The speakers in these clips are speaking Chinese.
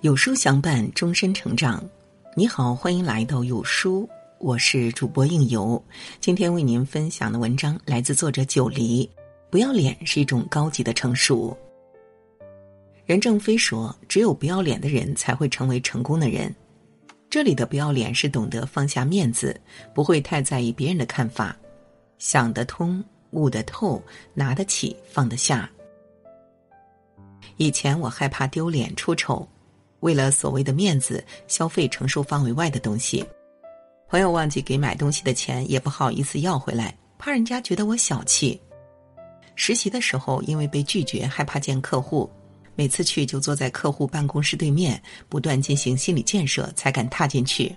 有书相伴，终身成长。你好，欢迎来到有书，我是主播应由。今天为您分享的文章来自作者九黎。不要脸是一种高级的成熟。任正非说：“只有不要脸的人才会成为成功的人。”这里的不要脸是懂得放下面子，不会太在意别人的看法，想得通、悟得透、拿得起、放得下。以前我害怕丢脸出丑。为了所谓的面子，消费承受范围外的东西。朋友忘记给买东西的钱，也不好意思要回来，怕人家觉得我小气。实习的时候，因为被拒绝，害怕见客户，每次去就坐在客户办公室对面，不断进行心理建设，才敢踏进去。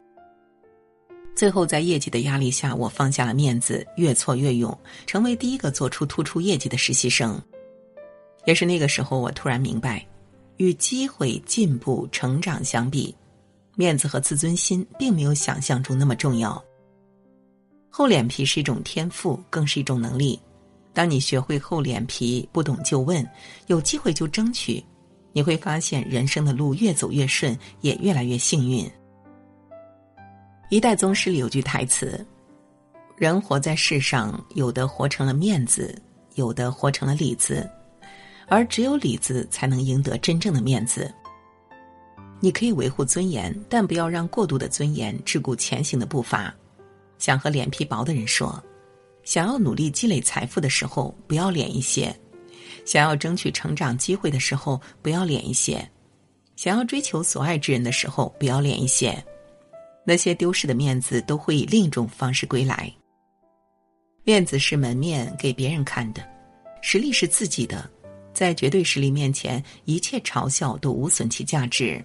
最后，在业绩的压力下，我放下了面子，越挫越勇，成为第一个做出突出业绩的实习生。也是那个时候，我突然明白。与机会、进步、成长相比，面子和自尊心并没有想象中那么重要。厚脸皮是一种天赋，更是一种能力。当你学会厚脸皮，不懂就问，有机会就争取，你会发现人生的路越走越顺，也越来越幸运。一代宗师里有句台词：“人活在世上，有的活成了面子，有的活成了里子。”而只有里子才能赢得真正的面子。你可以维护尊严，但不要让过度的尊严桎梏前行的步伐。想和脸皮薄的人说：想要努力积累财富的时候，不要脸一些；想要争取成长机会的时候，不要脸一些；想要追求所爱之人的时候，不要脸一些。那些丢失的面子，都会以另一种方式归来。面子是门面，给别人看的；实力是自己的。在绝对实力面前，一切嘲笑都无损其价值，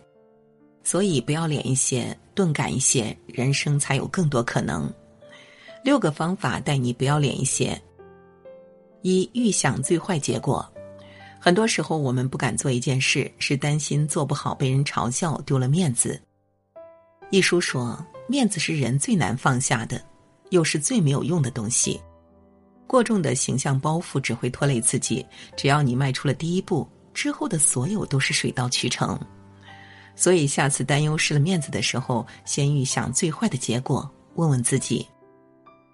所以不要脸一些，钝感一些，人生才有更多可能。六个方法带你不要脸一些。一预想最坏结果，很多时候我们不敢做一件事，是担心做不好被人嘲笑，丢了面子。一书说，面子是人最难放下的，又是最没有用的东西。过重的形象包袱只会拖累自己。只要你迈出了第一步，之后的所有都是水到渠成。所以，下次担忧失了面子的时候，先预想最坏的结果，问问自己：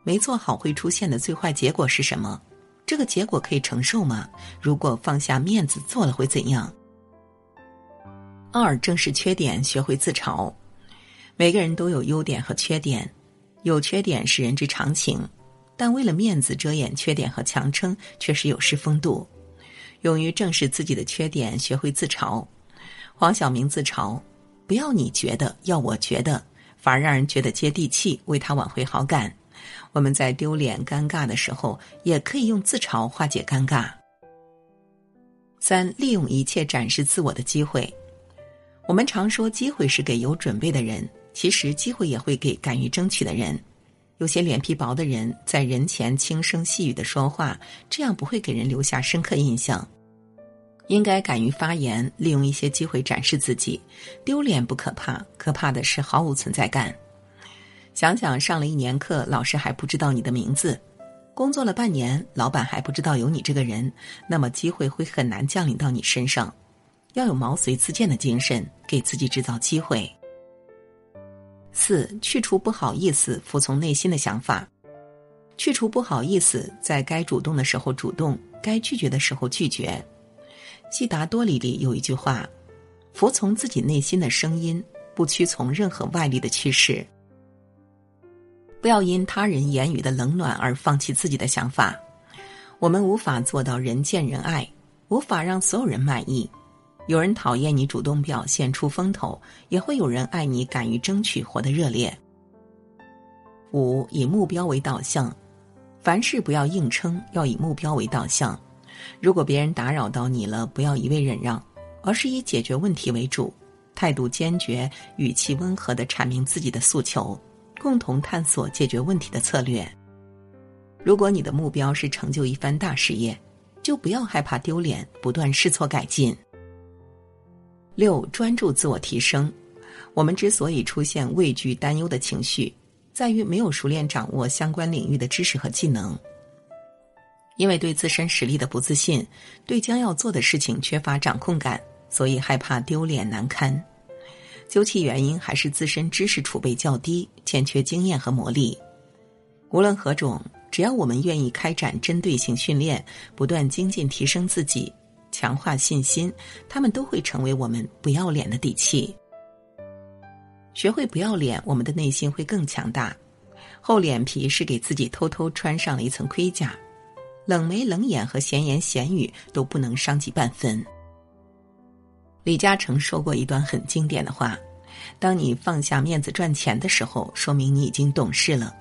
没做好会出现的最坏结果是什么？这个结果可以承受吗？如果放下面子做了会怎样？二，正视缺点，学会自嘲。每个人都有优点和缺点，有缺点是人之常情。但为了面子遮掩缺点和强撑，确实有失风度。勇于正视自己的缺点，学会自嘲。黄晓明自嘲：“不要你觉得，要我觉得，反而让人觉得接地气，为他挽回好感。”我们在丢脸、尴尬的时候，也可以用自嘲化解尴尬。三、利用一切展示自我的机会。我们常说机会是给有准备的人，其实机会也会给敢于争取的人。有些脸皮薄的人在人前轻声细语的说话，这样不会给人留下深刻印象。应该敢于发言，利用一些机会展示自己。丢脸不可怕，可怕的是毫无存在感。想想上了一年课，老师还不知道你的名字；工作了半年，老板还不知道有你这个人，那么机会会很难降临到你身上。要有毛遂自荐的精神，给自己制造机会。四去除不好意思，服从内心的想法。去除不好意思，在该主动的时候主动，该拒绝的时候拒绝。悉达多里里有一句话：“服从自己内心的声音，不屈从任何外力的趋势。”不要因他人言语的冷暖而放弃自己的想法。我们无法做到人见人爱，无法让所有人满意。有人讨厌你主动表现出风头，也会有人爱你敢于争取，活得热烈。五以目标为导向，凡事不要硬撑，要以目标为导向。如果别人打扰到你了，不要一味忍让，而是以解决问题为主，态度坚决，语气温和的阐明自己的诉求，共同探索解决问题的策略。如果你的目标是成就一番大事业，就不要害怕丢脸，不断试错改进。六专注自我提升，我们之所以出现畏惧、担忧的情绪，在于没有熟练掌握相关领域的知识和技能。因为对自身实力的不自信，对将要做的事情缺乏掌控感，所以害怕丢脸难堪。究其原因，还是自身知识储备较低，欠缺经验和磨砺。无论何种，只要我们愿意开展针对性训练，不断精进提升自己，强化信心，他们都会成为我们不要脸的底气。学会不要脸，我们的内心会更强大。厚脸皮是给自己偷偷穿上了一层盔甲，冷眉冷眼和闲言闲语都不能伤及半分。李嘉诚说过一段很经典的话：“当你放下面子赚钱的时候，说明你已经懂事了。”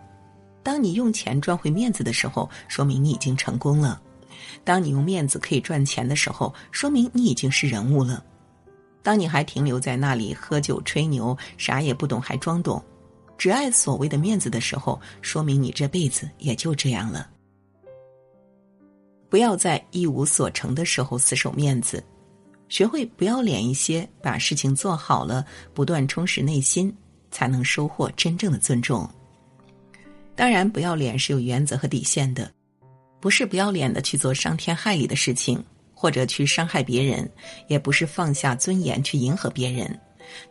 当你用钱赚回面子的时候，说明你已经成功了；当你用面子可以赚钱的时候，说明你已经是人物了；当你还停留在那里喝酒吹牛，啥也不懂还装懂，只爱所谓的面子的时候，说明你这辈子也就这样了。不要在一无所成的时候死守面子，学会不要脸一些，把事情做好了，不断充实内心，才能收获真正的尊重。当然，不要脸是有原则和底线的，不是不要脸的去做伤天害理的事情，或者去伤害别人，也不是放下尊严去迎合别人，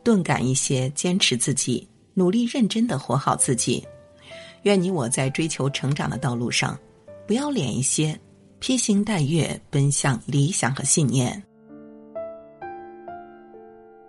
钝感一些，坚持自己，努力认真的活好自己。愿你我在追求成长的道路上，不要脸一些，披星戴月奔向理想和信念。